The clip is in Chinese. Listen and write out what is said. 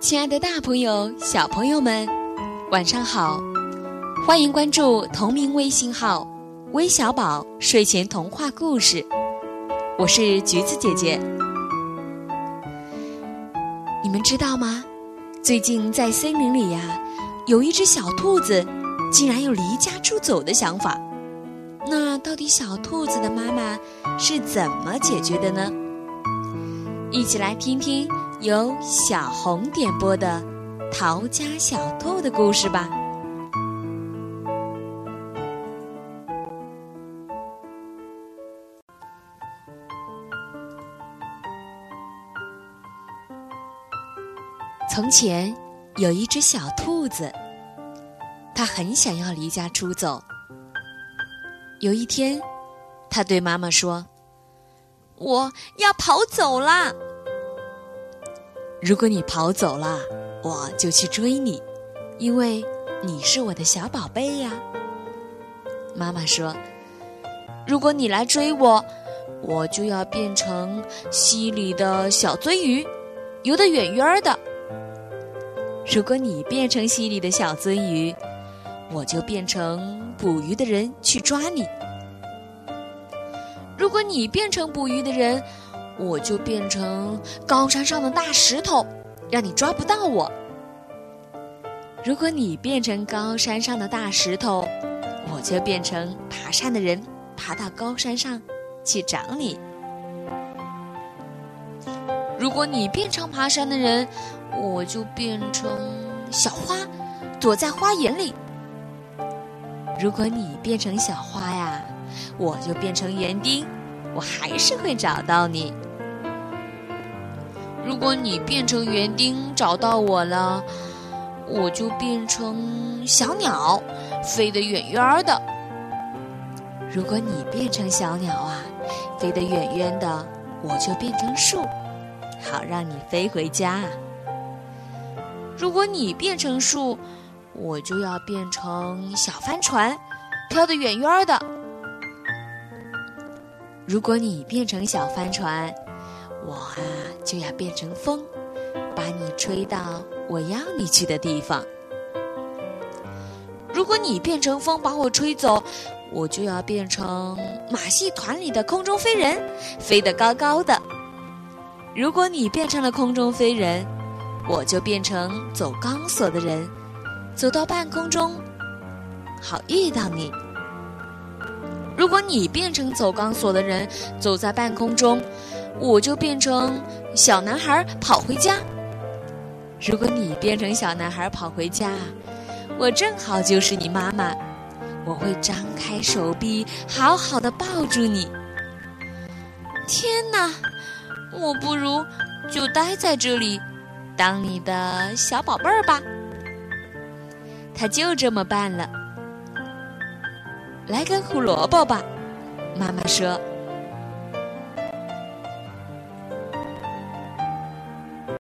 亲爱的，大朋友、小朋友们，晚上好！欢迎关注同名微信号“微小宝睡前童话故事”，我是橘子姐姐。你们知道吗？最近在森林里呀，有一只小兔子，竟然有离家出走的想法。那到底小兔子的妈妈是怎么解决的呢？一起来听听由小红点播的《逃家小兔》的故事吧。从前有一只小兔子，它很想要离家出走。有一天，它对妈妈说。我要跑走啦！如果你跑走了，我就去追你，因为你是我的小宝贝呀。妈妈说：“如果你来追我，我就要变成溪里的小鳟鱼，游得远远的。如果你变成溪里的小鳟鱼，我就变成捕鱼的人去抓你。”如果你变成捕鱼的人，我就变成高山上的大石头，让你抓不到我。如果你变成高山上的大石头，我就变成爬山的人，爬到高山上去找你。如果你变成爬山的人，我就变成小花，躲在花园里。如果你变成小花呀。我就变成园丁，我还是会找到你。如果你变成园丁找到我了，我就变成小鸟，飞得远远的。如果你变成小鸟啊，飞得远远的，我就变成树，好让你飞回家。如果你变成树，我就要变成小帆船，飘得远远的。如果你变成小帆船，我啊就要变成风，把你吹到我要你去的地方。如果你变成风把我吹走，我就要变成马戏团里的空中飞人，飞得高高的。如果你变成了空中飞人，我就变成走钢索的人，走到半空中，好遇到你。如果你变成走钢索的人，走在半空中，我就变成小男孩跑回家。如果你变成小男孩跑回家，我正好就是你妈妈，我会张开手臂，好好的抱住你。天哪，我不如就待在这里，当你的小宝贝儿吧。他就这么办了。来根胡萝卜吧，妈妈说。